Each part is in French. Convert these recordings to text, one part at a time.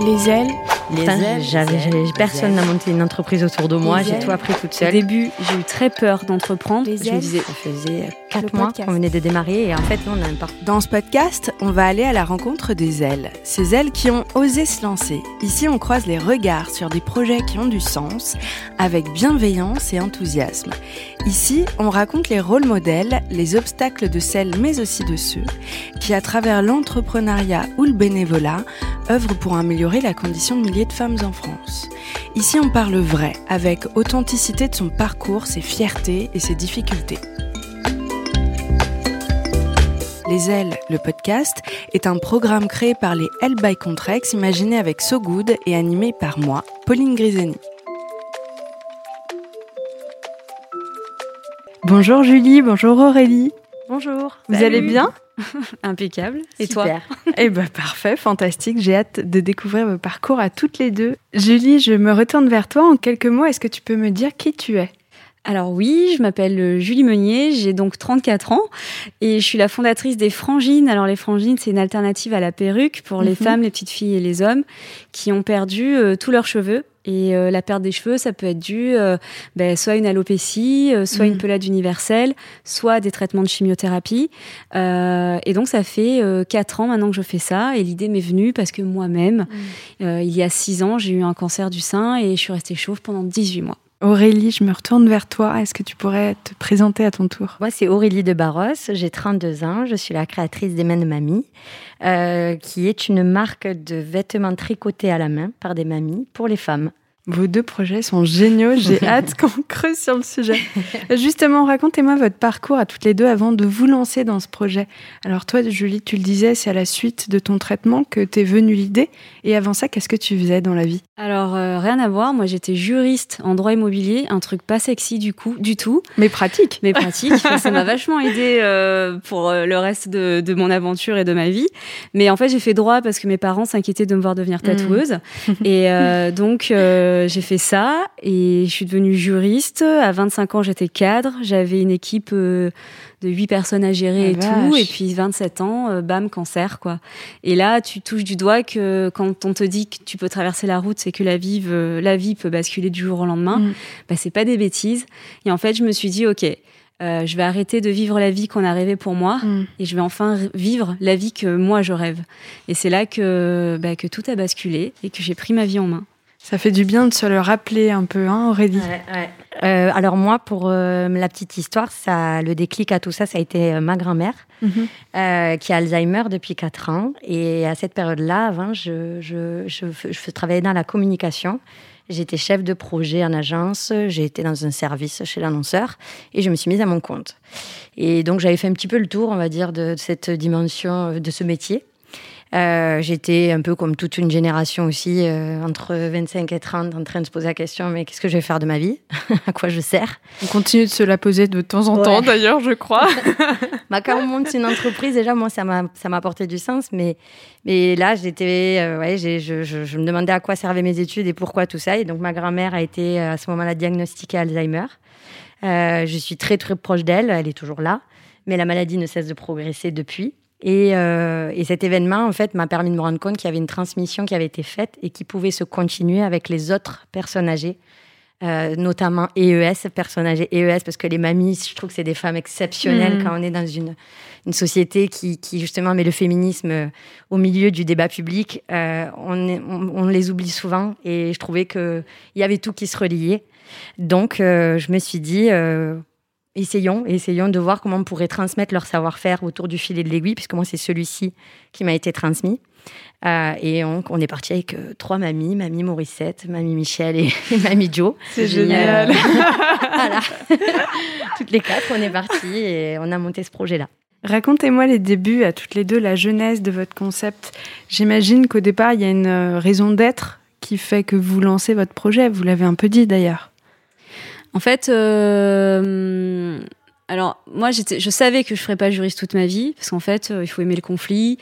Les ailes. Les ailes, j'avais, personne n'a monté une entreprise autour de moi, j'ai tout appris toute seule. Au début, j'ai eu très peur d'entreprendre. Les je me disais, ça faisait 4 mois qu'on venait de démarrer et en fait, on a un parcours. Dans ce podcast, on va aller à la rencontre des ailes. Ces ailes qui ont osé se lancer. Ici, on croise les regards sur des projets qui ont du sens, avec bienveillance et enthousiasme. Ici, on raconte les rôles modèles, les obstacles de celles mais aussi de ceux qui, à travers l'entrepreneuriat ou le bénévolat, œuvrent pour améliorer la condition de de femmes en France. Ici, on parle vrai, avec authenticité de son parcours, ses fiertés et ses difficultés. Les Ailes, le podcast, est un programme créé par les L by Contrex, imaginé avec So Good et animé par moi, Pauline Griseni. Bonjour Julie, bonjour Aurélie. Bonjour. Vous allez bien? Impeccable. Et toi Eh ben parfait, fantastique. J'ai hâte de découvrir vos parcours à toutes les deux. Julie, je me retourne vers toi. En quelques mots, est-ce que tu peux me dire qui tu es? Alors oui, je m'appelle Julie Meunier, j'ai donc 34 ans et je suis la fondatrice des Frangines. Alors les Frangines, c'est une alternative à la perruque pour les mhm. femmes, les petites filles et les hommes qui ont perdu euh, tous leurs cheveux et euh, la perte des cheveux, ça peut être dû euh, ben, soit à une alopécie, euh, soit une mm. pelade universelle, soit des traitements de chimiothérapie. et donc, ça fait quatre ans maintenant que je fais ça. Et l'idée m'est venue parce que moi-même, mm. il y a six ans, j'ai eu un cancer du sein et je suis restée chauve pendant 18 mois. Aurélie, je me retourne vers toi. Est-ce que tu pourrais te présenter à ton tour? Moi, c'est Aurélie de Barros. J'ai 32 ans. Je suis la créatrice des Mains de Mamie, qui est une marque de vêtements tricotés à la main par des mamies pour les femmes. Vos deux projets sont géniaux. J'ai hâte qu'on creuse sur le sujet. Justement, racontez-moi votre parcours à toutes les deux avant de vous lancer dans ce projet. Alors toi, Julie, tu le disais, c'est à la suite de ton traitement que t'es venue l'idée. Et avant ça, qu'est-ce que tu faisais dans la vie? Alors euh, rien à voir. Moi, j'étais juriste en droit immobilier, un truc pas sexy du coup, du tout. Mais pratique. Mais pratique. ça m'a vachement aidé euh, pour euh, le reste de, de, mon aventure et de ma vie. Mais en fait, j'ai fait droit parce que mes parents s'inquiétaient de me voir devenir tatoueuse. Mmh. Et donc euh, j'ai fait ça et je suis devenue juriste. À 25 ans, j'étais cadre. J'avais une équipe euh, de 8 personnes à gérer et tout. Et puis 27 ans, euh, bam, cancer, quoi. Et là, tu touches du doigt que quand on te dit que tu peux traverser la route, c'est que la vie, la vie peut basculer du jour au lendemain. Mm. Bah, c'est pas des bêtises. Et en fait, je me suis dit, OK, euh, je vais arrêter de vivre la vie qu'on a rêvée pour moi mm. et je vais enfin vivre la vie que moi je rêve. Et c'est là que, bah, que tout a basculé et que j'ai pris ma vie en main. Ça fait du bien de se le rappeler un peu, hein, Aurélie. Euh, alors moi, pour euh, la petite histoire, ça, le déclic à tout ça, ça a été euh, ma grand-mère, mhm. qui a Alzheimer depuis 4 ans. Et à cette période-là, avant, je, je, je, je, travaillais dans la communication. J'étais chef de projet en agence, j'ai été dans un service chez l'annonceur et je me suis mise à mon compte. Et donc j'avais fait un petit peu le tour, on va dire, de cette dimension, de ce métier. Euh, j'étais un peu comme toute une génération aussi, euh, entre 25 et 30, en train de se poser la question mais qu'est-ce que je vais faire de ma vie? À quoi je sers? On continue de se la poser de temps en temps, d'ailleurs, je crois. bah, quand on monte une entreprise, déjà, moi, ça m'a apporté du sens, mais, mais là, j'étais, euh, ouais, je, je, je, me demandais à quoi servaient mes études et pourquoi tout ça. Et donc, ma grand-mère a été à ce moment-là diagnostiquée Alzheimer. je suis très, très proche d'elle, elle est toujours là, mais la maladie ne cesse de progresser depuis. Euh, et, cet événement, en fait, m'a permis de me rendre compte qu'il y avait une transmission qui avait été faite et qui pouvait se continuer avec les autres personnes âgées, euh, notamment EES, personnes âgées EES, parce que les mamies, je trouve que c'est des femmes exceptionnelles mm. quand on est dans une, une société qui, qui, justement met le féminisme euh, au milieu du débat public. on, on, les oublie souvent et je trouvais qu'il y avait tout qui se reliait. Donc, je me suis dit, essayons, essayons de voir comment on pourrait transmettre leur savoir-faire autour du filet de l'aiguille, puisque moi, c'est celui-ci qui m'a été transmis. Euh, et on, on, est parti avec euh, trois mamies, mamie Mauricette, mamie Michel et, mamie Joe. C'est génial. voilà. toutes les quatre, on est parti et on a monté ce projet-là. Racontez-moi les débuts, à toutes les deux, la jeunesse de votre concept. J'imagine qu'au départ, il y a une euh, raison d'être qui fait que vous lancez votre projet. Vous l'avez un peu dit d'ailleurs. En fait, euh, alors moi, je savais que je ferais pas juriste toute ma vie, parce qu'en fait, euh, il faut aimer le conflit.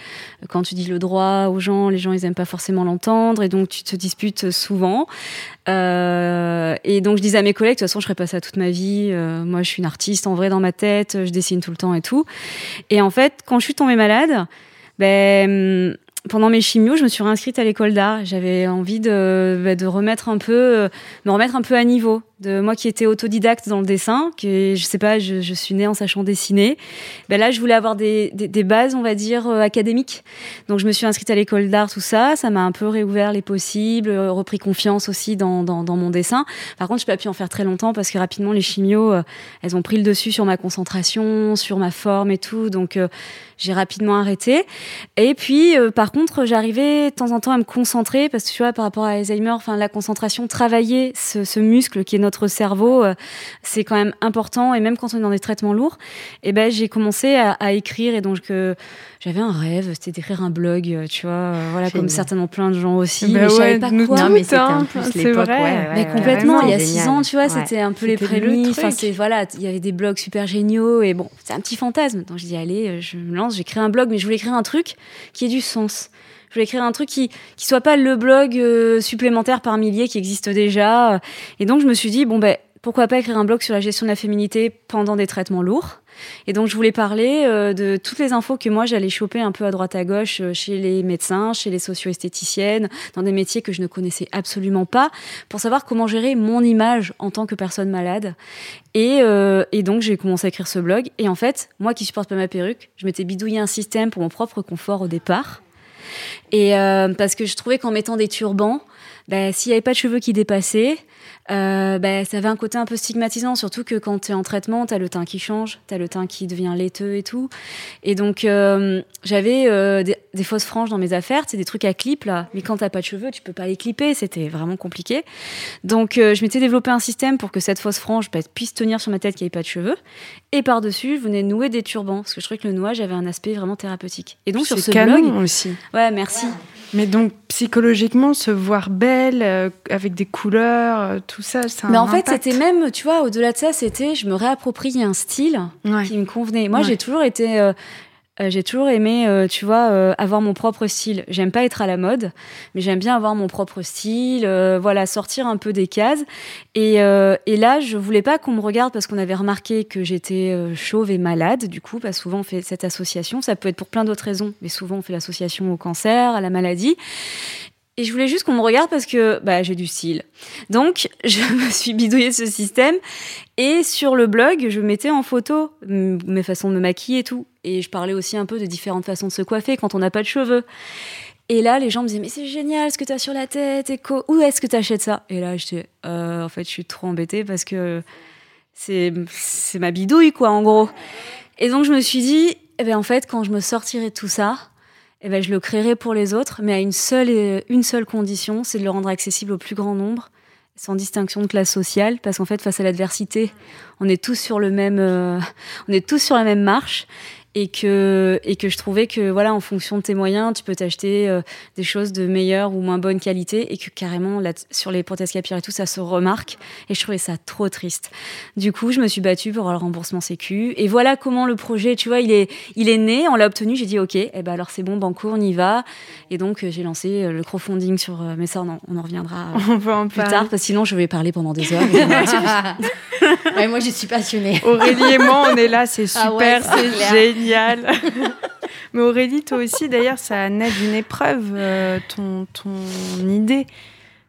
Quand tu dis le droit aux gens, les gens ils aiment pas forcément l'entendre, et donc tu te disputes souvent. Euh, et donc je disais à mes collègues, de toute façon, je ferais pas ça toute ma vie. moi, je suis une artiste en vrai dans ma tête, je dessine tout le temps et tout. Et en fait, quand je suis tombée malade, ben pendant mes chimios, je me suis réinscrite à l'école d'art. J'avais envie de, bah, de remettre un peu, euh, me remettre un peu à niveau. De moi qui étais autodidacte dans le dessin, que je sais pas, je, suis née en sachant dessiner. Ben là, je voulais avoir des, bases, on va dire, euh, académiques. Donc, je me suis inscrite à l'école d'art, tout ça. Ça m'a un peu réouvert les possibles, euh, repris confiance aussi dans, dans, mon dessin. Par contre, je n'ai pas pu en faire très longtemps parce que rapidement, les chimios, elles ont pris le dessus sur ma concentration, sur ma forme et tout. Donc, j'ai rapidement arrêté. Et puis, par contre, j'arrivais de temps en temps à me concentrer parce que tu vois, par rapport à Alzheimer, la concentration, travailler ce, ce muscle qui est notre cerveau, euh, c'est quand même important. Et même quand on est dans des traitements lourds, et eh ben, j'ai commencé à, à, écrire. Et donc, euh, j'avais un rêve, c'était d'écrire un blog, euh, tu vois, euh, voilà, comme certainement plein de gens aussi. Bah mais ouais, je savais pas nous quoi. Non, mais c'était en plus l'époque, vrai. ouais, ouais, Mais ouais, complètement, il y a six génial. ans, tu vois, Ouais. c'était un peu les prémices. Enfin, voilà, il y avait des blogs super géniaux et bon, c'est un petit fantasme. Donc je dis allez, je me lance, j'écris un blog, mais je voulais écrire un truc qui ait du sens. Je voulais écrire un truc qui qui soit pas le blog euh, supplémentaire par milliers qui existe déjà. Et donc je me suis dit bon ben pourquoi pas écrire un blog sur la gestion de la féminité pendant des traitements lourds. Et donc je voulais parler euh, de toutes les infos que moi j'allais choper un peu à droite à gauche euh, chez les médecins, chez les socio-esthéticiennes, dans des métiers que je ne connaissais absolument pas, pour savoir comment gérer mon image en tant que personne malade. Et, euh, et donc j'ai commencé à écrire ce blog. Et en fait, moi qui supporte pas ma perruque, je m'étais bidouillé un système pour mon propre confort au départ. Et euh, parce que je trouvais qu'en mettant des turbans, bah, s'il n'y avait pas de cheveux qui dépassaient, euh, bah, ça avait un côté un peu stigmatisant, surtout que quand tu es en traitement, tu as le teint qui change, tu as le teint qui devient laiteux et tout. Et donc, euh, j'avais euh, des, des fausses franges dans mes affaires, c'est des trucs à clip là, mais quand t'as pas de cheveux, tu peux pas les clipper, c'était vraiment compliqué. Donc, euh, je m'étais développé un système pour que cette fausse frange bah, puisse tenir sur ma tête qui avait pas de cheveux. Et par-dessus, je venais nouer des turbans, parce que je trouvais que le nouage avait un aspect vraiment thérapeutique. Et donc, sur C'est ce canon blog. aussi. Ouais, merci. Mais donc psychologiquement, se voir belle euh, avec des couleurs, euh, tout ça, un Mais en fait, c'était même, tu vois, au-delà de ça, c'était, je me réapproprie un style Ouais. qui me convenait. Moi, Ouais. j'ai toujours été, euh, euh, j'ai toujours aimé, euh, tu vois, euh, avoir mon propre style. J'aime pas être à la mode, mais j'aime bien avoir mon propre style, euh, voilà, sortir un peu des cases. Et, et là, je voulais pas qu'on me regarde parce qu'on avait remarqué que j'étais chauve et malade, du coup, parce souvent on fait cette association. Ça peut être pour plein d'autres raisons, mais souvent on fait l'association au cancer, à la maladie. Et je voulais juste qu'on me regarde parce que bah, j'ai du style. Donc, je me suis bidouillé ce système. Et sur le blog, je mettais en photo mes façons de me maquiller et tout. Et je parlais aussi un peu de différentes façons de se coiffer quand on n'a pas de cheveux. Et là, les gens me disaient, mais c'est génial ce que tu as sur la tête. Et où est-ce que tu achètes ça? Et là, j'étais, euh, en fait, je suis trop embêtée parce que c'est c'est ma bidouille, quoi, en gros. Et donc, je me suis dit, eh ben, en fait, quand je me sortirai de tout ça, eh ben, je le créerai pour les autres, mais à une seule, et- une seule condition, c'est de le rendre accessible au plus grand nombre, sans distinction de classe sociale, parce qu'en fait, face à l'adversité, on est tous sur le même, euh, on est tous sur la même marche. Et que, et que je trouvais que, voilà, en fonction de tes moyens, tu peux t'acheter euh, des choses de meilleure ou moins bonne qualité et que carrément, là, sur les prothèses capillaires et tout, ça se remarque. Et je trouvais ça trop triste. Du coup, je me suis battue pour le remboursement Sécu. Et voilà comment le projet, tu vois, il est, il est né, on l'a obtenu. J'ai dit, OK, eh ben alors c'est bon, banco, on y va. Et donc, euh, j'ai lancé euh, le crowdfunding sur. euh, mais ça, on en, on en reviendra euh, On va en plus parler. tard, parce que sinon, je vais parler pendant des heures. ouais, moi, je suis passionnée. Aurélie et moi, on est là, c'est super, Ah ouais, c'est clair. Génial. Mais Aurélie, toi aussi, d'ailleurs, ça naît d'une épreuve, euh, ton, ton idée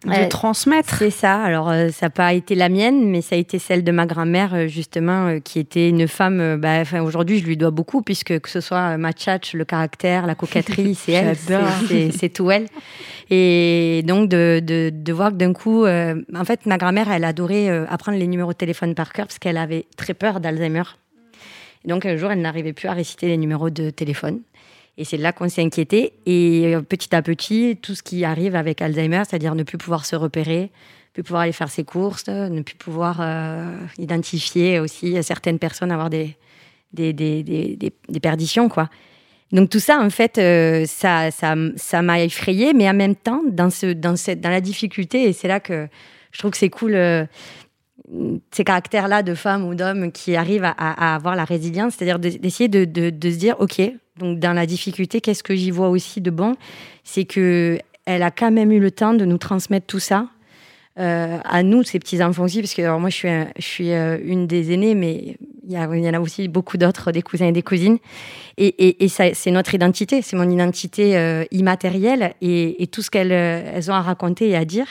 de transmettre. C'est ça. Alors, euh, ça n'a pas été la mienne, mais ça a été celle de ma grand-mère, euh, justement, qui était une femme. bah, enfin, aujourd'hui, je lui dois beaucoup, puisque que ce soit ma tchatch, le caractère, la coquetterie, c'est elle. C'est- tout elle. Et donc, de, de, de voir que d'un coup, en fait, ma grand-mère, elle adorait apprendre les numéros de téléphone par cœur, parce qu'elle avait très peur d'Alzheimer. Et donc, un jour, elle n'arrivait plus à réciter les numéros de téléphone. Et c'est là qu'on s'est inquiété. Et euh, petit à petit, tout ce qui arrive avec Alzheimer, c'est-à-dire ne plus pouvoir se repérer, ne plus pouvoir aller faire ses courses, ne plus pouvoir euh, identifier aussi certaines personnes, avoir des, des, des, des, des- perditions, quoi. Donc tout ça, en fait, euh, ça, ça, ça m'a effrayée, mais en même temps, dans, ce, dans, cette, dans la difficulté, et c'est là que je trouve que c'est cool, ces caractères-là de femmes ou d'hommes qui arrivent à, avoir la résilience, c'est-à-dire de- d'essayer de, se dire, ok, donc dans la difficulté, qu'est-ce que j'y vois aussi de bon? C'est que elle a quand même eu le temps de nous transmettre tout ça. euh, à nous, ces petits enfants aussi, parce que alors moi je suis, euh, une des aînées, mais il y, en a aussi beaucoup d'autres, des cousins et des cousines. Et, c'est notre identité, c'est mon identité euh, immatérielle et, tout ce qu'elles elles ont à raconter et à dire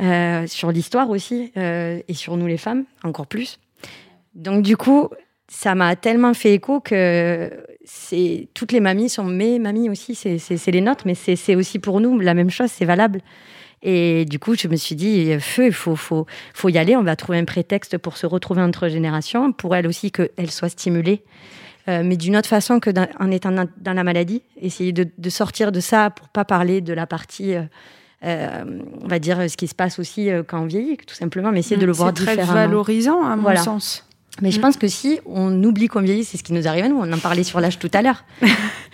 euh, sur l'histoire aussi et sur nous les femmes, encore plus. Donc du coup, ça m'a tellement fait écho que c'est toutes les mamies sont mes mamies aussi, c'est les nôtres, mais c'est aussi pour nous la même chose, c'est valable. Et du coup, je me suis dit, feu, il faut, y aller. On va trouver un prétexte pour se retrouver entre générations, pour elle aussi qu'elle soit stimulée, euh, mais d'une autre façon que en étant dans, la maladie. Essayer de, sortir de ça pour pas parler de la partie. Euh, euh, on va dire ce qui se passe aussi quand on vieillit, tout simplement, mais essayer de le voir différemment. C'est très valorisant, à mon sens. Mais je mm. pense que si on oublie qu'on vieillit, c'est ce qui nous arrive à nous. On en parlait sur l'âge tout à l'heure.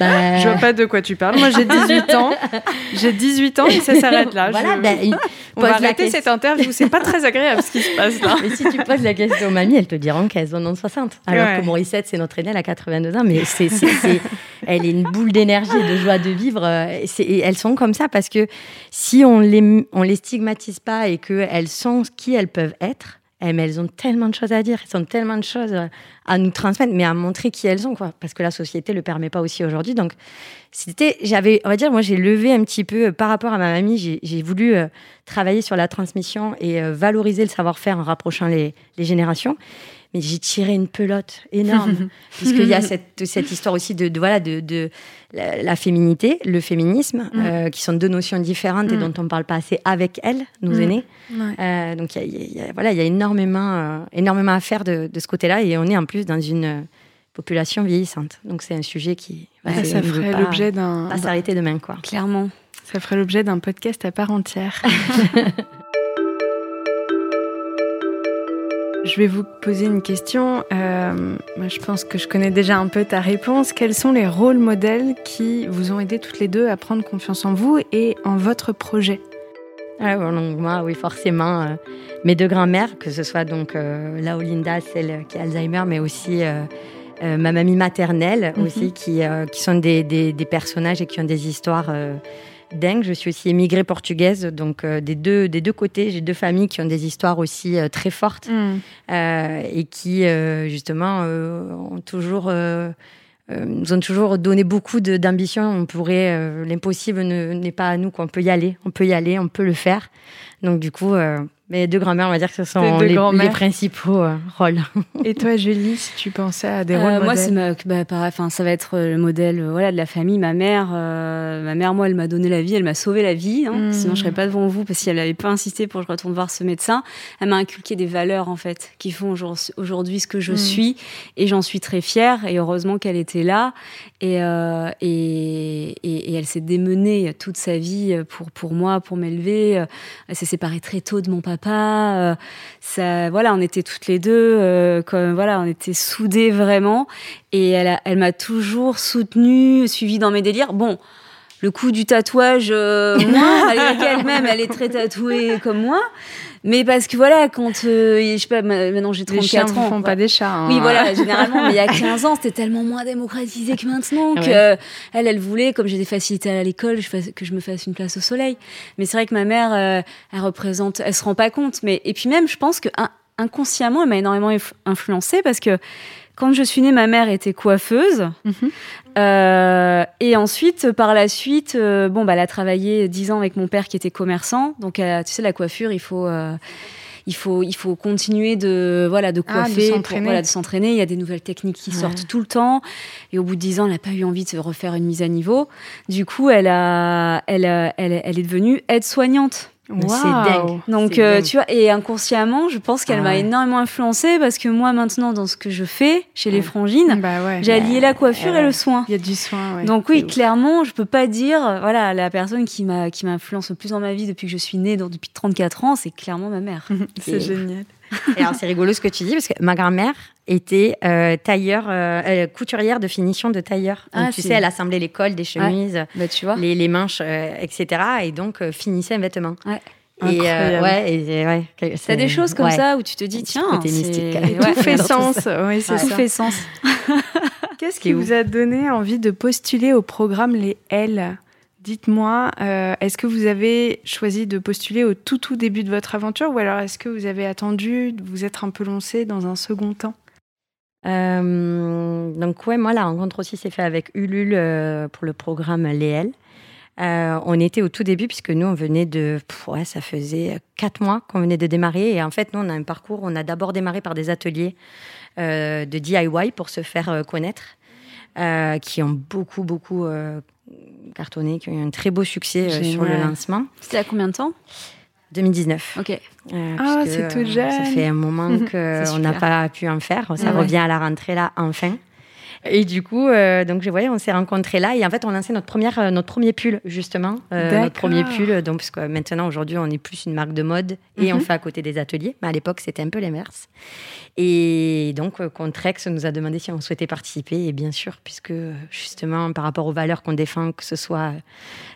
bah... Je vois pas de quoi tu parles. Moi, j'ai 18 ans. J'ai 18 ans et ça s'arrête là. Voilà, je... ben, on va arrêter cette interview. C'est pas très agréable ce qui se passe là. Mais si tu poses la question aux mamies, elles te diront qu'elles ont 60. Alors que Morissette, c'est notre aînée, elle a 82 ans. Mais c'est, elle est une boule d'énergie, de joie de vivre. Et elles sont comme ça parce que si on les, on les stigmatise pas et qu'elles sont qui elles peuvent être, eh, elles ont tellement de choses à dire, elles ont tellement de choses à nous transmettre, mais à montrer qui elles sont, quoi. Parce que la société le permet pas aussi aujourd'hui. Donc, c'était, j'avais, on va dire, moi, j'ai levé un petit peu euh, par rapport à ma mamie. J'ai voulu euh, travailler sur la transmission et euh, valoriser le savoir-faire en rapprochant les générations mais j'ai tiré une pelote énorme puisqu'il y a cette, cette histoire aussi de, voilà de, de la, féminité, le féminisme, mm. euh, qui sont deux notions différentes et mm. dont on ne parle pas assez avec elles, nous mm. aînés. Euh, donc il y, a, voilà, il y a énormément, euh, énormément à faire de, de ce côté-là et on est en plus dans une population vieillissante. Donc c'est un sujet qui ça ferait l'objet d'un pas s'arrêter demain quoi. Clairement. Ça ferait l'objet d'un podcast à part entière. Je vais vous poser une question. Euh, je pense que je connais déjà un peu ta réponse. Quels sont les rôles modèles qui vous ont aidé toutes les deux à prendre confiance en vous et en votre projet? Ah, moi, oui, forcément, euh, mes deux grands-mères, que ce soit donc euh, Laolinda, celle qui a Alzheimer, mais aussi ma mamie maternelle, mhm. aussi, qui, qui sont des, des, des, personnages et qui ont des histoires dingue. Je suis aussi émigrée portugaise, donc euh, des, deux, des deux côtés, j'ai deux familles qui ont des histoires aussi euh, très fortes mm. euh, et qui, justement, ont toujours nous ont toujours donné beaucoup d'ambition. On pourrait, l'impossible n'est pas à nous, qu'on peut y aller, on peut y aller, on peut le faire. Donc du coup, mais deux grand-mères, on va dire que ce sont les, les, principaux euh, rôles. Et toi, Julie, si tu pensais à des rôles euh, Moi, c'est bah, pareil, enfin, ça va être euh, le modèle voilà, de la famille. Ma mère, ma mère, moi, elle m'a donné la vie, elle m'a sauvé la vie. Hein, hmm. Sinon, je serais pas devant vous parce qu'elle n'avait pas insisté pour que je retourne voir ce médecin. Elle m'a inculqué des valeurs, en fait, qui font aujourd'hui ce que je hmm. suis. Et j'en suis très fière. Et heureusement qu'elle était là. Et, et, et, elle s'est démenée toute sa vie pour, pour moi, pour m'élever. Elle s'est séparée très tôt de mon papa. Euh, ça, voilà, on était toutes les deux, euh, comme voilà, on était soudées vraiment. Et elle, elle m'a toujours soutenue, suivie dans mes délires. Bon, le coup du tatouage, euh, moi, malgré qu'elle-même, elle est très tatouée comme moi. Mais parce que voilà, quand euh, je sais pas, maintenant j'ai 34 les chiens ans. ne font pas des chats. Hein. Oui, voilà, généralement, mais il y a 15 ans, c'était tellement moins démocratisé que maintenant que elle, elle voulait, comme j'ai des facilités à l'école, que je me fasse une place au soleil. Mais c'est vrai que ma mère, euh, elle représente, elle se rend pas compte. Mais et puis même, je pense que inconsciemment, elle m'a énormément influencée parce que quand je suis née, ma mère était coiffeuse. Mhm. Euh, et ensuite, par la suite, euh, bon, bah, elle a travaillé dix ans avec mon père qui était commerçant. Donc, tu sais, la coiffure, il faut. Euh, il faut, il faut continuer de, voilà, de ah, coiffer, de s'entraîner. il y a des nouvelles techniques qui sortent tout le temps. Et au bout de dix ans, elle n'a pas eu envie de se refaire une mise à niveau. Du coup, elle, a, elle, elle, elle est devenue aide-soignante. C'est dingue. Donc, euh, tu vois, et inconsciemment, je pense qu'elle m'a énormément influencée parce que moi, maintenant, dans ce que je fais chez les frangines, bah j'ai allié la coiffure et le soin. Il y a du soin, Donc, oui, clairement, je peux pas dire, voilà, la personne qui m'a, qui m'influence le plus dans ma vie depuis que je suis née, depuis 34 ans, c'est clairement ma mère. c'est génial. Et alors, c'est rigolo ce que tu dis, parce que ma grand-mère était euh, tailleur, euh, euh, couturière de finition de tailleur. Donc, ah, tu sais, elle assemblait les cols des chemises, bah, tu vois. Les, les manches, etc. Et donc, finissait un vêtement. Ouais. Et ouais, et, ouais T'as des choses comme ça où tu te dis, tiens, tout fait sens. Oui, c'est tout fait sens. Qu'est-ce qui vous a donné envie de postuler au programme Les L? Dites-moi, euh, est-ce que vous avez choisi de postuler au tout tout début de votre aventure ou alors est-ce que vous avez attendu de vous être un peu lancé dans un second temps? Donc ouais, moi la rencontre aussi s'est faite avec Ulule pour le programme Léel. on était au tout début puisque nous on venait de, ouais, ça faisait quatre mois qu'on venait de démarrer et en fait nous on a un parcours, on a d'abord démarré par des ateliers de DIY pour se faire connaître, qui ont beaucoup beaucoup cartonné, qui ont eu un très beau succès euh, sur le lancement. C'était à combien de temps? 2019. Ok. Euh, ah, c'est tout jeune. Ça fait un moment qu'on n'a pas pu en faire. Ça revient à la rentrée là, enfin. Et du coup, euh, donc je voyais, on s'est rencontrés là et en fait, on lançait notre première, euh, notre premier pull justement, euh, notre premier pull. Donc parce que maintenant, aujourd'hui, on est plus une marque de mode et on mhm. fait à côté des ateliers. Mais à l'époque, c'était un peu l'inverse. Et donc, Contrex nous a demandé si on souhaitait participer et bien sûr, puisque justement, par rapport aux valeurs qu'on défend, que ce soit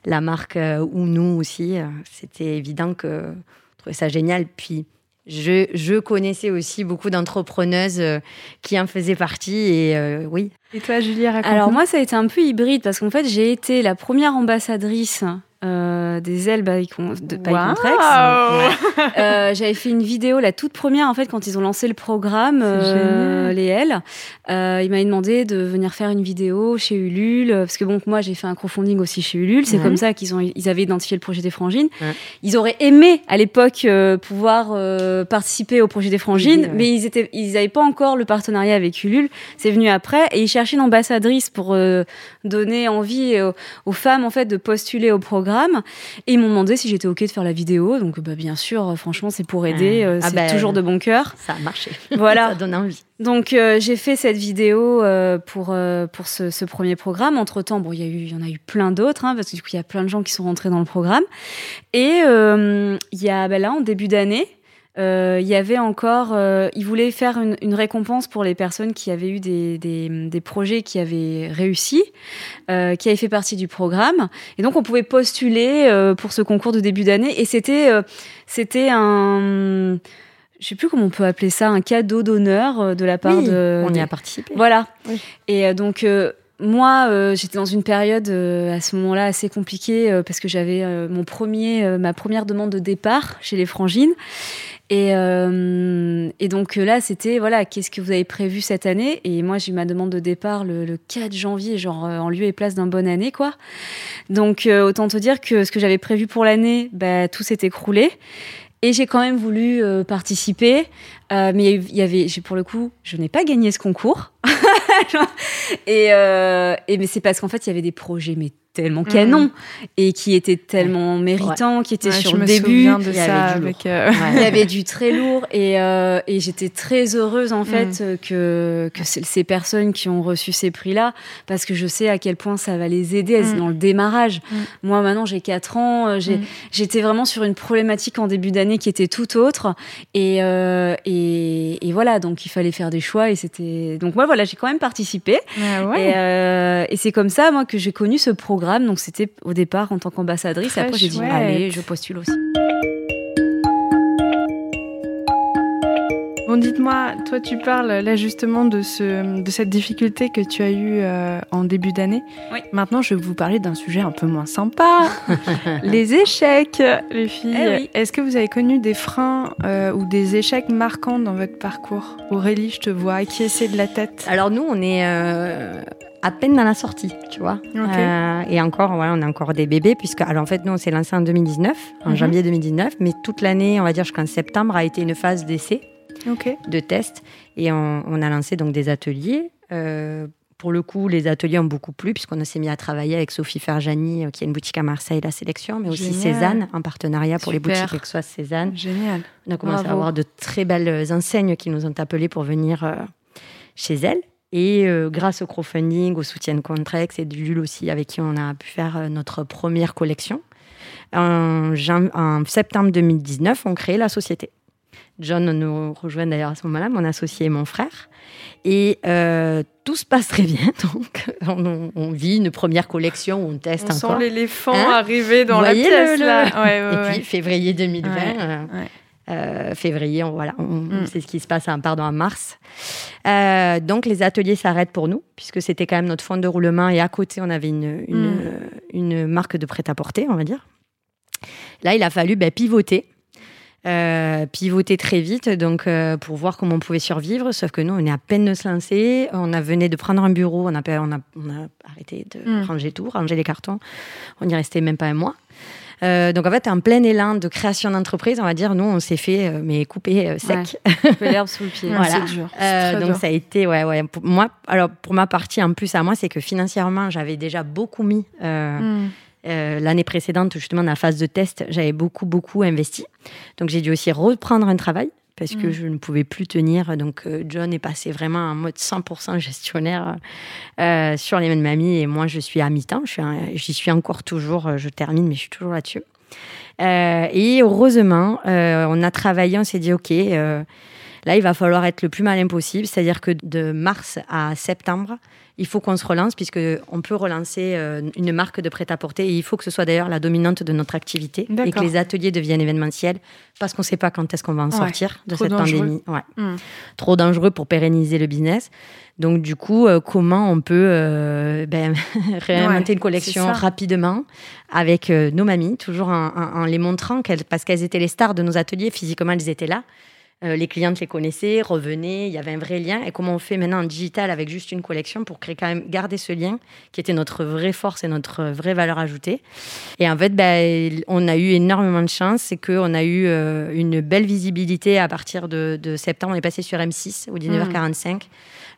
la marque ou nous aussi, c'était évident que trouvait ça génial. Puis je, je, connaissais aussi beaucoup d'entrepreneuses euh, qui en faisaient partie et euh, oui. Et toi, Julia, Alors moi, ça a été un peu hybride parce qu'en fait, j'ai été la première ambassadrice euh, des ailes by, de euh, J'avais fait une vidéo, la toute première en fait, quand ils ont lancé le programme, euh, les ailes. Ils m'avaient demandé de venir faire une vidéo chez Ulule, parce que bon, moi j'ai fait un crowdfunding aussi chez Ulule. C'est comme ça qu'ils ont, ils avaient identifié le projet des frangines. Ils auraient aimé à l'époque pouvoir participer au projet des frangines, mais ils étaient, ils n'avaient pas encore le partenariat avec Ulule. C'est venu après, et ils cherchaient une ambassadrice pour donner envie aux femmes en fait de postuler au programme et ils m'ont demandé si j'étais OK de faire la vidéo. Donc, bah, bien sûr, franchement, c'est pour aider. Euh, ah c'est bah, toujours de bon cœur. Ça a marché. Voilà. ça donne envie. Donc, euh, j'ai fait cette vidéo euh, pour, pour ce, premier programme. Entre-temps, bon, il y, y en a eu plein d'autres, hein, parce que du coup, il y a plein de gens qui sont rentrés dans le programme. Et il y a, bah, là, en début d'année, il y avait encore, euh, il voulait faire une, une, récompense pour les personnes qui avaient eu des, des, des projets qui avaient réussi, euh, qui avaient fait partie du programme. Et donc on pouvait postuler euh, pour ce concours de début d'année. Et c'était, euh, c'était un, je sais plus comment on peut appeler ça, un cadeau d'honneur de la part de. On y a participé. Voilà. Et donc moi, euh, j'étais dans une période à ce moment-là assez compliquée parce que j'avais mon premier, ma première demande de départ chez les Frangines et, euh, et, donc là, c'était voilà, qu'est-ce que vous avez prévu cette année? Et moi, j'ai eu ma demande de départ le, 4 janvier, genre euh, en lieu et place d'un bonne année, quoi. Donc euh, autant te dire que ce que j'avais prévu pour l'année, bah, tout s'est écroulé. Et j'ai quand même voulu participer, mais il y avait, pour le coup, je n'ai pas gagné ce concours. et, et mais c'est parce qu'en fait, il y avait des projets mais tellement canon et qui était tellement méritant, qui était sur le début. De il, y ça avec euh, il y avait du très lourd et, euh, et j'étais très heureuse en fait mm. que, que ces personnes qui ont reçu ces prix-là parce que je sais à quel point ça va les aider mm. dans le démarrage. Moi maintenant j'ai 4 ans, euh, j'étais vraiment sur une problématique en début d'année qui était tout autre et, et, et, voilà donc il fallait faire des choix et c'était donc moi voilà j'ai quand même participé ah et, et c'est comme ça moi que j'ai connu ce programme donc c'était au départ en tant qu'ambassadrice. Après, j'ai dit, allez, je postule aussi. Bon, dites-moi, toi, tu parles là justement de, ce, de cette difficulté que tu as eue euh, en début d'année. Oui. Maintenant, je vais vous parler d'un sujet un peu moins sympa les échecs, les filles. Eh Est-ce que vous avez connu des freins euh, ou des échecs marquants dans votre parcours? Aurélie, je te vois acquiescer de la tête. Alors, nous, on est. Euh, à peine dans la sortie, tu vois. Euh, et encore, voilà, on a encore des bébés, puisque, alors en fait, nous, on s'est lancé en 2019, en mhm. janvier 2019, mais toute l'année, on va dire jusqu'en septembre, a été une phase d'essai, de test. Et on, a lancé donc des ateliers. Euh, pour le coup, les ateliers ont beaucoup plu, puisqu'on s'est mis à travailler avec Sophie Ferjani, euh, qui a une boutique à Marseille, La Sélection, mais aussi Cézanne, en partenariat pour les boutiques Exoise Cézanne. Génial. On a commencé à avoir de très belles enseignes qui nous ont appelés pour venir chez elles. Et euh, grâce au crowdfunding, au soutien de Contrex et du aussi, avec qui on a pu faire euh, notre première collection, en, en, septembre 2019, on crée la société. John nous rejoint d'ailleurs à ce moment-là, mon associé et mon frère. Et euh, tout se passe très bien. Donc, on, vit une première collection où on teste on encore. sent l'éléphant hein arriver dans la pièce. là. et puis, février 2020, euh, février, voilà, mm. c'est ce qui se passe hein, pardon, en mars. Euh, donc les ateliers s'arrêtent pour nous, puisque c'était quand même notre fond de roulement et à côté on avait une, une, mm. marque de prêt-à-porter, on va dire. Là, il a fallu ben, pivoter. Euh, pivoter très vite donc euh, pour voir comment on pouvait survivre. Sauf que nous, on est à peine de se lancer. On a venait de prendre un bureau. On a, on a, on a arrêté de Mm. ranger tout, ranger les cartons. On y restait même pas un mois. Euh, donc en fait, en plein élan de création d'entreprise, on va dire, nous, on s'est fait euh, mais couper euh, sec. Couper l'herbe sous le pied. Ouais, Voilà. C'est dur. C'est très donc dur. ça a été ouais ouais pour moi alors pour ma partie en plus à moi c'est que financièrement j'avais déjà beaucoup mis euh, Mm. Euh, l'année précédente justement dans la phase de test j'avais beaucoup beaucoup investi. Donc j'ai dû aussi reprendre un travail parce que Mm. je ne pouvais plus tenir. Donc euh, John est passé vraiment en mode 100% gestionnaire euh, sur les mains de mamie et moi je suis à mi-temps. J'y suis encore toujours je termine mais je suis toujours là-dessus. Euh, et heureusement euh, on a travaillé on s'est dit ok Là, il va falloir être le plus malin possible, c'est-à-dire que de mars à septembre, il faut qu'on se relance, puisque on peut relancer euh, une marque de prêt-à-porter, et il faut que ce soit d'ailleurs la dominante de notre activité, et que les ateliers deviennent événementiels, parce qu'on ne sait pas quand est-ce qu'on va en Ouais, sortir de trop cette dangereux. pandémie. Ouais. Mm. Trop dangereux pour pérenniser le business. Donc, du coup, euh, comment on peut euh, ben, réinventer Ouais, une collection rapidement avec euh, nos mamies, toujours en, en- en les montrant, qu'elles, parce qu'elles étaient les stars de nos ateliers, physiquement, elles étaient là. Euh, les clientes les connaissaient, revenaient, il y avait un vrai lien. Et comment on fait maintenant en digital avec juste une collection pour créer quand même garder ce lien qui était notre vraie force et notre vraie valeur ajoutée. Et en fait, ben, on a eu énormément de chance, c'est qu'on a eu euh, une belle visibilité à partir de, de septembre. On est passé sur M6 au 19h45.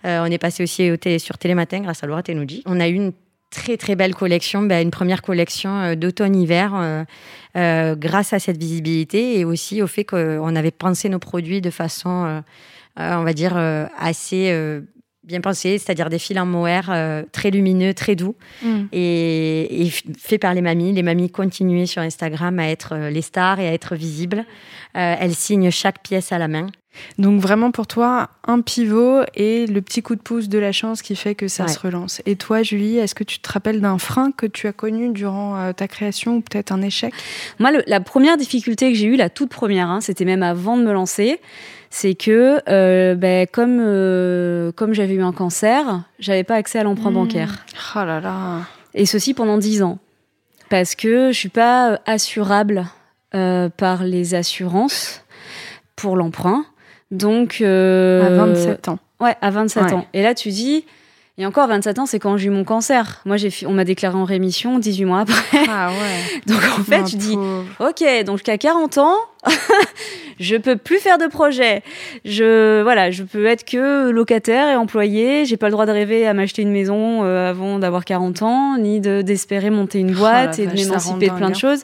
Euh, on est passé aussi au télé- sur Télématin grâce à Laura Tenouji. On a eu une très très belle collection, ben, une première collection euh, d'automne-hiver euh, euh, grâce à cette visibilité et aussi au fait qu'on avait pensé nos produits de façon, on va dire, assez bien pensée, c'est-à-dire des fils en mohair euh, très lumineux, très doux Mm. et, et fait par les mamies. Les mamies continuaient sur Instagram à être euh, les stars et à être visibles. Euh, elles signent chaque pièce à la main. Donc vraiment pour toi, un pivot et le petit coup de pouce de la chance qui fait que ça Ouais. se relance. Et toi, Julie, est-ce que tu te rappelles d'un frein que tu as connu durant euh, ta création ou peut-être un échec? Moi, le- la première difficulté que j'ai eue, la toute première, hein, c'était même avant de me lancer, c'est que euh, ben, comme, euh, comme j'avais eu un cancer, j'avais pas accès à l'emprunt Mmh. bancaire. Oh là là. Et ceci pendant 10 ans. Parce que je suis pas euh, assurable euh, par les assurances pour l'emprunt. Donc. À 27 ans. Ouais, à 27 Ouais. ans. Et là, tu dis. Et encore, 27 ans, c'est quand j'ai eu mon cancer. Moi, j'ai, on m'a déclaré en rémission 18 mois après. Ah ouais. Donc, en fait, tu dis. Ok, donc jusqu'à 40 ans, je peux plus faire de projet. Je voilà, je peux être que locataire et employé. J'ai pas le droit de rêver à m'acheter une maison euh, avant d'avoir 40 ans, ni de d'espérer monter une Oh boîte et de vache, m'émanciper de plein de choses.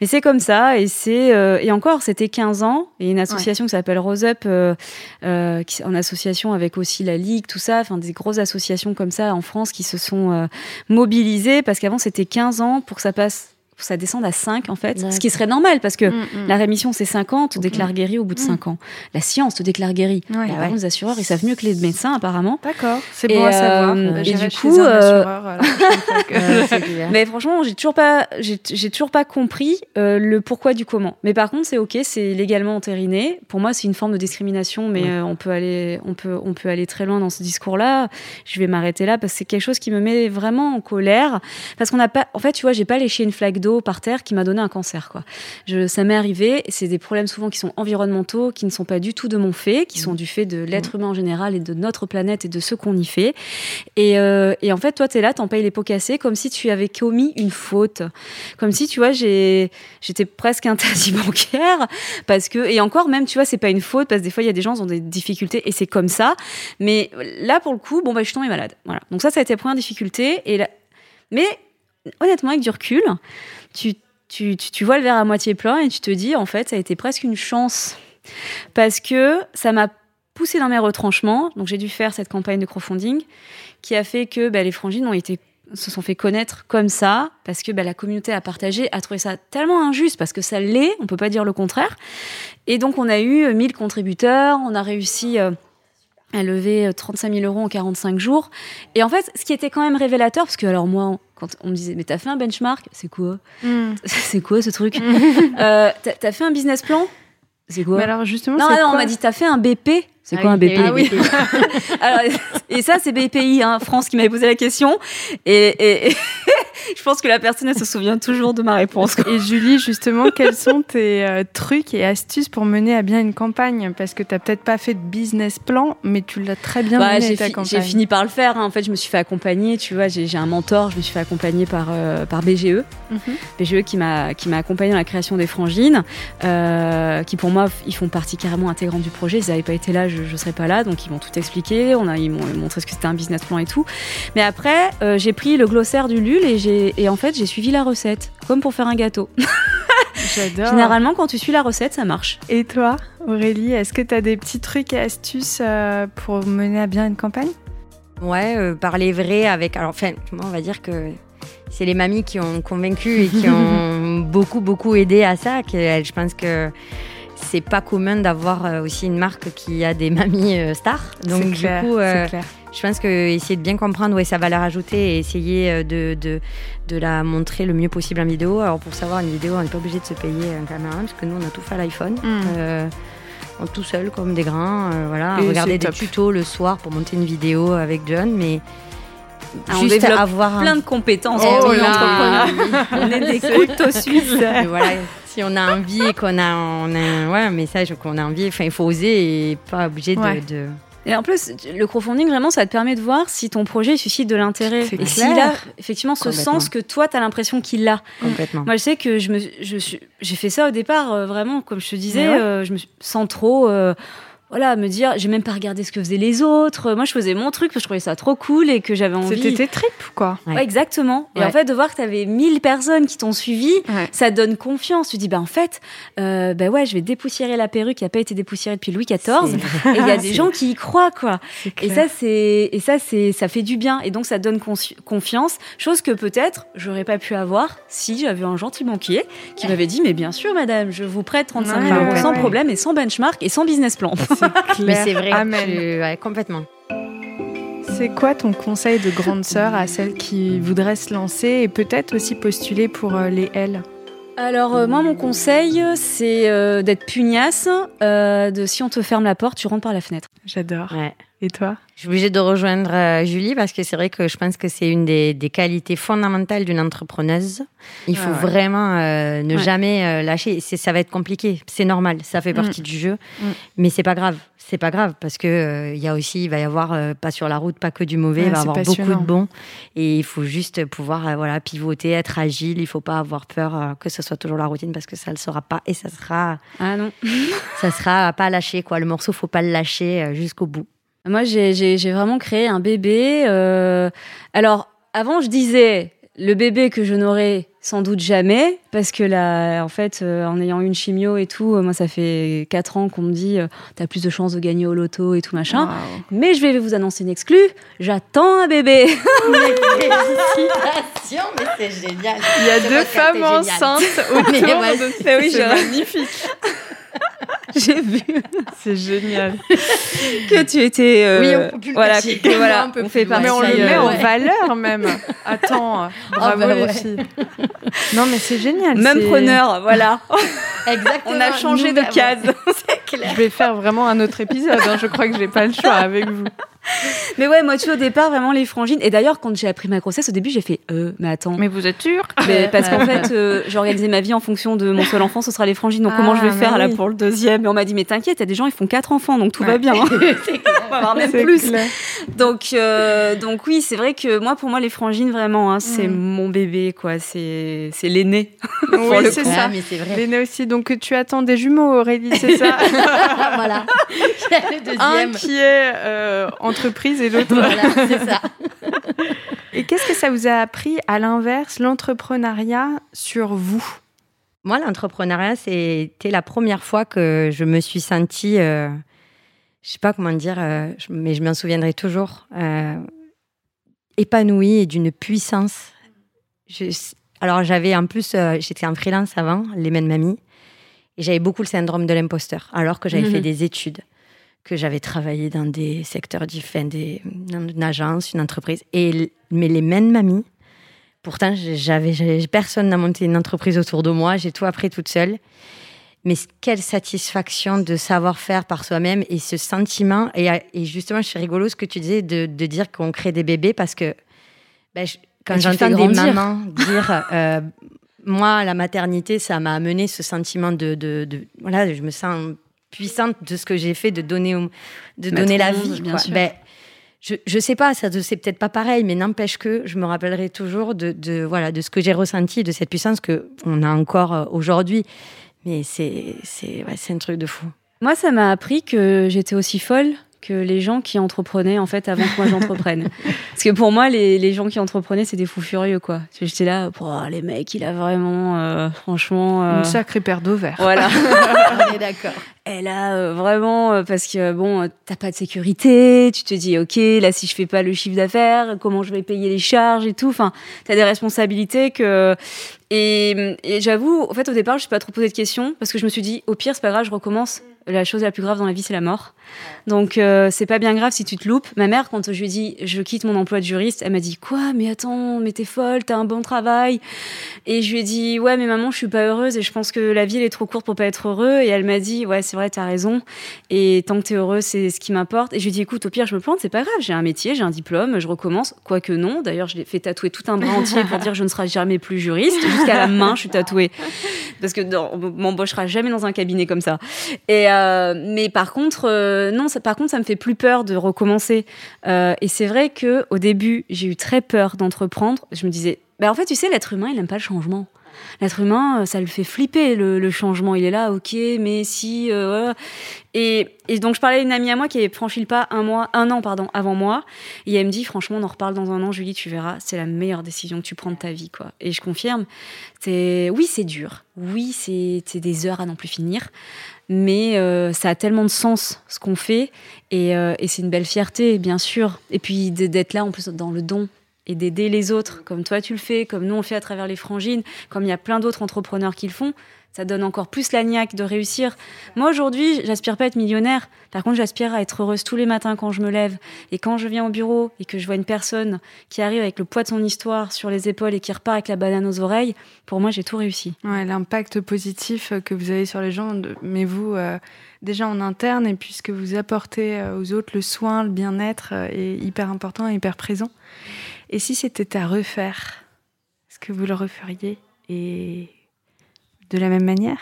Mais c'est comme ça et c'est euh, et encore, c'était 15 ans et une association qui s'appelle Rose Up, euh, euh, qui, en association avec aussi la Ligue, tout ça, enfin des grosses associations comme ça en France qui se sont euh, mobilisées parce qu'avant c'était 15 ans pour que ça passe, que ça descende à 5 en fait, ce qui serait normal parce que Mm, mm. la rémission, c'est 5 ans, on te déclare guéri au bout de Mm. 5 ans. La science te déclare guéri. Ouais. Bah, contre, les assureurs, ils savent mieux que les médecins, apparemment. D'accord, c'est bon à savoir. euh, Bah, et du coup, euh, assureur, euh, que- Euh. Mais franchement, j'ai toujours pas, j'ai toujours pas compris euh, le pourquoi du comment. Mais par contre, c'est ok, c'est légalement entériné. Pour moi, c'est une forme de discrimination, mais Ouais. euh, on peut aller, on peut, on peut aller très loin dans ce discours-là. Je vais m'arrêter là parce que c'est quelque chose qui me met vraiment en colère. Parce qu'on n'a pas, en fait, tu vois, j'ai pas léché une flaque d'eau par terre qui m'a donné un cancer, quoi. Je, ça m'est arrivé. C'est des problèmes souvent qui sont environnementaux, qui ne sont pas du tout de mon fait, qui sont du fait de l'être humain en général et de notre planète et de ce qu'on y fait. Et, euh, et en fait, toi, tu es là, t'en payes les pots cassés comme si tu avais commis une faute. Comme si, tu vois, j'étais presque interdit bancaire. Parce que, et encore, même, tu vois, c'est pas une faute, parce que des fois, il y a des gens qui ont des difficultés et c'est comme ça. Mais là, pour le coup, bon, bah, je suis tombée malade. Voilà. Donc, ça, ça a été la première difficulté. Et là... Mais honnêtement, avec du recul, tu, tu, tu, tu vois le verre à moitié plein et tu te dis, en fait, ça a été presque une chance. Parce que ça m'a poussé dans mes retranchements. Donc, j'ai dû faire cette campagne de crowdfunding qui a fait que bah, les frangines ont été se sont fait connaître comme ça parce que bah, la communauté a partagé, a trouvé ça tellement injuste parce que ça l'est, on peut pas dire le contraire. Et donc on a eu 1000 contributeurs, on a réussi euh, lever euh, 35 000 euros en 45 jours. Et en fait, ce qui était quand même révélateur, parce que alors moi, quand on me disait mais t'as fait un benchmark, c'est quoi? Mm. C'est quoi ce truc? Euh, T'as fait un business plan? C'est quoi? Mais alors justement, Non, non, on m'a dit t'as fait un BP. C'est Ah quoi un BP ah oui. Alors, et ça, c'est BPI, hein, France, qui m'avait posé la question. Et, et, je pense que la personne, elle se souvient toujours de ma réponse. Et Julie, justement, quels sont tes euh, trucs et astuces pour mener à bien une campagne? Parce que tu n'as peut-être pas fait de business plan, mais tu l'as très bien bah, mené ta campagne. J'ai fini par le faire. Hein. En fait, je me suis fait accompagner. Tu vois, j'ai un mentor. Je me suis fait accompagner par, euh, par BGE. Mhm. BGE qui m'a accompagné dans la création des frangines, euh, qui pour moi, ils font partie carrément intégrante du projet. Ils n'avaient pas été là, je ne serais pas là. Donc, ils m'ont tout expliqué. On a, ils m'ont montré ce que c'était un business plan et tout. Mais après, j'ai pris le glossaire du LUL et, et en fait, j'ai suivi la recette, comme pour faire un gâteau. J'adore. Généralement, quand tu suis la recette, ça marche. Et toi, Aurélie, est-ce que tu as des petits trucs et astuces euh, pour mener à bien une campagne? Ouais, euh, parler vrai avec. Alors, enfin, on va dire que c'est les mamies qui ont convaincu et qui ont beaucoup, beaucoup aidé à ça. Que, je pense que c'est pas commun d'avoir euh, aussi une marque qui a des mamies stars. Donc, du coup, clair. Je pense que essayer de bien comprendre où est sa valeur ajoutée et essayer euh, de, de, de, la montrer le mieux possible en vidéo. Alors pour savoir une vidéo, on n'est pas obligé de se payer un caméraman parce que nous on a tout fait à l'iPhone. Mm. Euh, tout seul comme des grains, euh, voilà, regarder des tutos le soir pour monter une vidéo avec John, mais ah, juste avoir plein de compétences. Oh là on est des couteaux suisses. voilà, si on a envie et qu'on a, on a ouais, un message qu'on a envie, enfin il faut oser et pas obligé de et en plus, le crowdfunding, vraiment, ça te permet de voir si ton projet suscite de l'intérêt. Et s'il a effectivement ce sens que toi, tu as l'impression qu'il a. Complètement. Moi, je sais que je me, je j'ai fait ça au départ, euh, vraiment, comme je te disais, euh, je me, sans trop. Euh, voilà, me dire, j'ai même pas regardé ce que faisaient les autres. Moi, je faisais mon truc parce que je trouvais ça trop cool et que j'avais envie. C'était tes tripes, quoi. Ouais. exactement. Et en fait, de voir que tu avais 1000 personnes qui t'ont suivi, ça donne confiance. Tu dis, bah, en fait, euh, bah ouais, je vais dépoussiérer la perruque qui a pas été dépoussiérée depuis Louis XIV. Et il y a des gens qui y croient, quoi. Et ça, c'est, et ça, c'est, ça fait du bien. Et donc, ça donne confiance. Chose que peut-être, j'aurais pas pu avoir si j'avais un gentil banquier qui m'avait dit, mais bien sûr, madame, je vous prête 35 000 euros sans problème et sans benchmark et sans business plan. Mais c'est vrai, Amen. complètement. C'est quoi ton conseil de grande sœur à celles qui voudraient se lancer et peut-être aussi postuler pour euh, les L? Alors euh, moi mon conseil c'est euh, d'être pugnace, de si on te ferme la porte tu rentres par la fenêtre. J'adore. Et toi? Je suis obligée de rejoindre Julie parce que c'est vrai que je pense que c'est une des, qualités fondamentales d'une entrepreneuse. Il faut vraiment ne jamais lâcher. Ça va être compliqué, c'est normal, ça fait mm. partie du jeu, mm. mais c'est pas grave. C'est pas grave parce que euh, il y a aussi il va y avoir euh, pas sur la route pas que du mauvais. Il va y avoir beaucoup de bons. Et il faut juste pouvoir euh, voilà pivoter être agile. Il faut pas avoir peur que ce soit toujours la routine parce que ça le sera pas et ça sera ah non. ça sera pas lâché quoi. Le morceau faut pas le lâcher jusqu'au bout moi j'ai vraiment créé un bébé alors avant je disais le bébé que je n'aurai sans doute jamais, parce que là, en fait, euh, en ayant une chimio et tout, euh, moi, ça fait 4 ans qu'on me dit, euh, t'as plus de chances de gagner au loto et tout machin. Mais je vais vous annoncer une exclue, j'attends un bébé. Félicitations, mais c'est génial. Il y a deux femmes enceintes autour de C'est magnifique. J'ai vu. C'est génial. que tu étais. Euh, oui, on peut plus le voilà, que, voilà, on, on fait pas. Mais on le met en valeur même. Attends, ah, bravo bah les filles. Non, mais c'est génial. Même preneur, voilà. Exactement. On a changé de case. c'est clair. Je vais faire vraiment un autre épisode. Hein. Je crois que j'ai pas le choix avec vous. Mais ouais, moi, tu vois, au départ, vraiment les frangines. Et d'ailleurs, quand j'ai appris ma grossesse, au début, j'ai fait euh, mais attends. Mais vous êtes sûre? Parce qu'en fait, euh, j'ai organisé ma vie en fonction de mon seul enfant, ce sera les frangines. Donc, comment je vais ah, faire là pour le deuxième? Et on m'a dit, mais t'inquiète, il y a des gens, ils font quatre enfants, donc tout va bien. Hein. on va avoir même plus. Donc, euh, donc, oui, c'est vrai que moi, pour moi, les frangines, vraiment, hein, c'est mm. mon bébé, quoi. C'est l'aîné. Oui, c'est ça. mais c'est vrai. L'aîné aussi. Donc, tu attends des jumeaux, Aurélie, c'est ça? Voilà. le deuxième. Un qui est euh, entreprise et l'autre. voilà, c'est ça. Et qu'est-ce que ça vous a appris à l'inverse, l'entrepreneuriat sur vous? Moi, l'entrepreneuriat, c'était la première fois que je me suis sentie, euh, je sais pas comment dire, euh, mais je m'en souviendrai toujours, euh, épanouie et d'une puissance. alors, j'avais en plus, j'étais en freelance avant, les mêmes mamies, et j'avais beaucoup le syndrome de l'imposteur, alors que j'avais fait mhm. des études que j'avais travaillé dans des secteurs différents, des, dans une agence, une entreprise. Et, mais les mêmes mamies, pourtant, j'avais, personne n'a monté une entreprise autour de moi, j'ai tout appris toute seule. Mais quelle satisfaction de savoir faire par soi-même et ce sentiment. Et, et justement, je suis rigolo ce que tu disais de, de dire qu'on crée des bébés parce que ben, quand j'entends des mamans dire moi, la maternité, ça m'a amené ce sentiment de, de, voilà, je me sens puissante de ce que j'ai fait, de donner, de donner la vie. Bien sûr. Ben, je, sais pas, ça c'est peut-être pas pareil, mais n'empêche que je me rappellerai toujours de, voilà de ce que j'ai ressenti, de cette puissance que on a encore euh, aujourd'hui. Mais c'est c'est ouais, c'est un truc de fou. Moi, ça m'a appris que j'étais aussi folle que les gens qui entreprenaient en fait avant que moi j'entreprenne. Parce que pour moi, les, les gens qui entreprenaient, c'est des fous furieux quoi. J'étais là, pour oh, les mecs, il a vraiment, euh, franchement, euh... une sacrée paire d'ovaires. Voilà, on est d'accord. Elle a euh, vraiment euh, parce que bon, t'as pas de sécurité, tu te dis ok, là si je fais pas le chiffre d'affaires, comment je vais payer les charges et tout. Enfin, t'as des responsabilités que et, et j'avoue, en fait, au départ, je suis pas trop posé de questions parce que je me suis dit, au pire, c'est pas grave, je recommence la chose la plus grave dans la vie, c'est la mort. Donc, euh, c'est pas bien grave si tu te loupes. Ma mère, quand je lui ai dit, je quitte mon emploi de juriste, elle m'a dit, quoi? Mais attends, mais t'es folle, t'as un bon travail. Et je lui ai dit, ouais, mais maman, je suis pas heureuse et je pense que la vie, elle est trop courte pour pas être heureux. Et elle m'a dit, ouais, c'est vrai, t'as raison. Et tant que t'es heureuse, c'est ce qui m'importe. Et je lui ai dit, écoute, au pire, je me plante, c'est pas grave, j'ai un métier, j'ai un diplôme, je recommence. Quoique non. D'ailleurs, je l'ai fait tatouer tout un bras entier pour dire, je ne serai jamais plus juriste. Jusqu'à la main, je suis tatouée. Parce que on m'embauchera jamais dans un cabinet comme ça. Et, euh, mais par contre, euh, non, ça, par contre, ça me fait plus peur de recommencer. Euh, et c'est vrai que au début, j'ai eu très peur d'entreprendre. Je me disais, bah, en fait, tu sais, l'être humain, il n'aime pas le changement. L'être humain, ça le fait flipper le, changement. Il est là, ok, mais si. et, donc je parlais à une amie à moi qui avait franchi le pas un mois, un an pardon, avant moi. Et elle me dit, franchement, on en reparle dans un an, Julie, tu verras, c'est la meilleure décision que tu prends de ta vie, quoi. Et je confirme. C'est oui, c'est dur. Oui, c'est des heures à n'en plus finir mais euh, ça a tellement de sens ce qu'on fait. Et, euh, et c'est une belle fierté bien sûr. Et puis d'être là en plus dans le don et d'aider les autres comme toi tu le fais comme nous on fait à travers les frangines comme il y a plein d'autres entrepreneurs qui le font ça donne encore plus la niaque de réussir. Moi, aujourd'hui, j'aspire pas à être millionnaire. Par contre, j'aspire à être heureuse tous les matins quand je me lève. Et quand je viens au bureau et que je vois une personne qui arrive avec le poids de son histoire sur les épaules et qui repart avec la banane aux oreilles, pour moi, j'ai tout réussi. L'impact positif que vous avez sur les gens, mais vous, euh, déjà en interne, et puis ce que vous apportez euh, aux autres, le soin, le bien-être, euh, est hyper important et hyper présent. Et si c'était à refaire, est-ce que vous le referiez et de la même manière?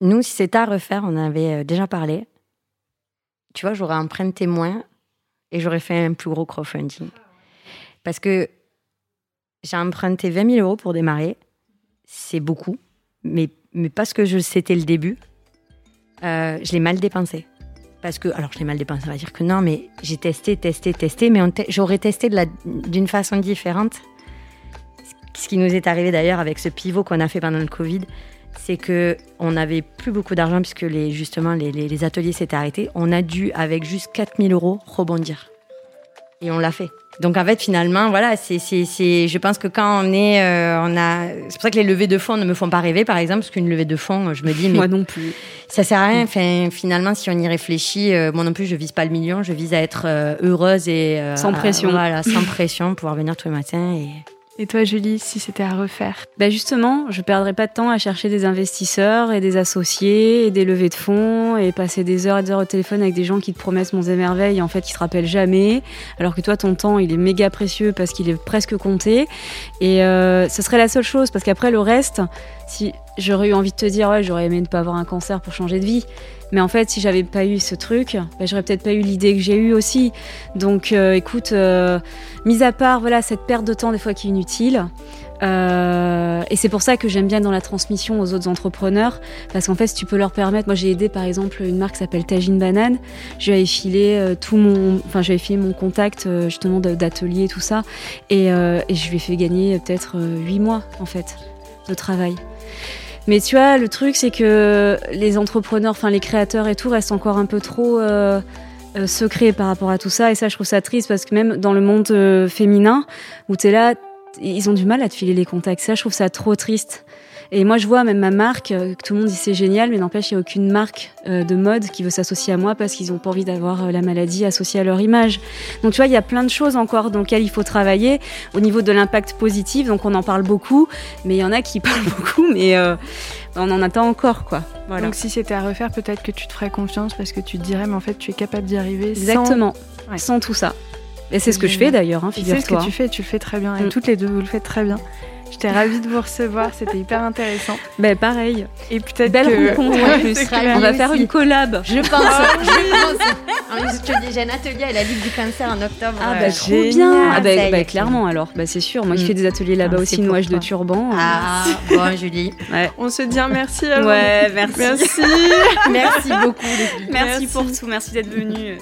Nous, si c'était à refaire, on avait euh, déjà parlé. Tu vois, j'aurais emprunté moins et j'aurais fait un plus gros crowdfunding. Parce que j'ai emprunté 20 000 euros pour démarrer. C'est beaucoup, mais, mais parce que c'était le début, euh, je l'ai mal dépensé. Parce que, alors je l'ai mal dépensé, on va dire que non, mais j'ai testé, testé, testé, mais j'aurais testé d'une façon différente. Ce qui nous est arrivé d'ailleurs avec ce pivot qu'on a fait pendant le Covid, c'est que on n'avait plus beaucoup d'argent puisque les, justement les, ateliers s'étaient arrêtés. On a dû, avec juste 4000 euros, rebondir. Et on l'a fait. Donc en fait, finalement, voilà, c'est, je pense que quand on est, euh, on a, c'est pour ça que les levées de fonds ne me font pas rêver, par exemple, parce qu'une levée de fonds, je me dis, mais moi non plus, ça sert à rien. Enfin, finalement, si on y réfléchit, euh, moi non plus, je vise pas le million, je vise à être euh, heureuse et sans pression, voilà, sans pression, pouvoir venir tous les matins et et toi, Julie, si c'était à refaire? Ben Justement, je perdrais pas de temps à chercher des investisseurs et des associés et des levées de fonds et passer des heures et des heures au téléphone avec des gens qui te promettent mon émerveil et en fait qui se rappellent jamais. Alors que toi, ton temps, il est méga précieux parce qu'il est presque compté. Et euh, ce serait la seule chose parce qu'après, le reste, si j'aurais eu envie de te dire, ouais, j'aurais aimé ne pas avoir un cancer pour changer de vie. Mais en fait, si j'avais pas eu ce truc, bah, j'aurais peut-être pas eu l'idée que j'ai eue aussi. Donc, euh, écoute, euh, mis à part voilà cette perte de temps des fois qui est inutile. Euh, et c'est pour ça que j'aime bien dans la transmission aux autres entrepreneurs, parce qu'en fait, si tu peux leur permettre, moi j'ai aidé par exemple une marque qui s'appelle Tagine Banane, je lui avais filé tout mon, enfin j'avais filé mon contact justement d'atelier tout ça, et, je lui ai fait gagner peut-être huit mois en fait de travail. Mais tu vois, le truc, c'est que les entrepreneurs, enfin les créateurs et tout, restent encore un peu trop euh, euh, secrets par rapport à tout ça. Et ça, je trouve ça triste parce que même dans le monde euh, féminin, où tu es là, ils ont du mal à te filer les contacts. Ça, je trouve ça trop triste. Et moi, je vois même ma marque, euh, que tout le monde dit c'est génial, mais n'empêche, il n'y a aucune marque euh, de mode qui veut s'associer à moi parce qu'ils n'ont pas envie d'avoir euh, la maladie associée à leur image. Donc, tu vois, il y a plein de choses encore dans lesquelles il faut travailler au niveau de l'impact positif. Donc, on en parle beaucoup, mais il y en a qui parlent beaucoup, mais on en attend encore, quoi. Voilà. Donc, si c'était à refaire, peut-être que tu te ferais confiance parce que tu te dirais, mais en fait, tu es capable d'y arriver Exactement, sans, sans tout ça. Et c'est ce que je fais d'ailleurs, hein, C'est ce que figure-toi. tu fais, tu le fais très bien. Et Mm. toutes les deux, vous le faites très bien. J'étais ravie de vous recevoir, c'était hyper intéressant. Ben pareil. Et peut-être Belle que... rencontre Ouais, en plus. On va aussi. faire une collab. Je pense, je pense. En plus, je te dis, j'ai un atelier à la Ligue du Cancer en octobre. Ah bah trop génial. bien. Ah bah, bah, clairement alors. Bah c'est sûr. Moi qui Mm. fais des ateliers là-bas Ah, aussi, nouage de turban. euh, Ah, bon, Julie. Ouais. On se dit un merci à vous. Ouais, merci. Merci. Merci beaucoup. Merci Merci. pour tout. Merci d'être venue.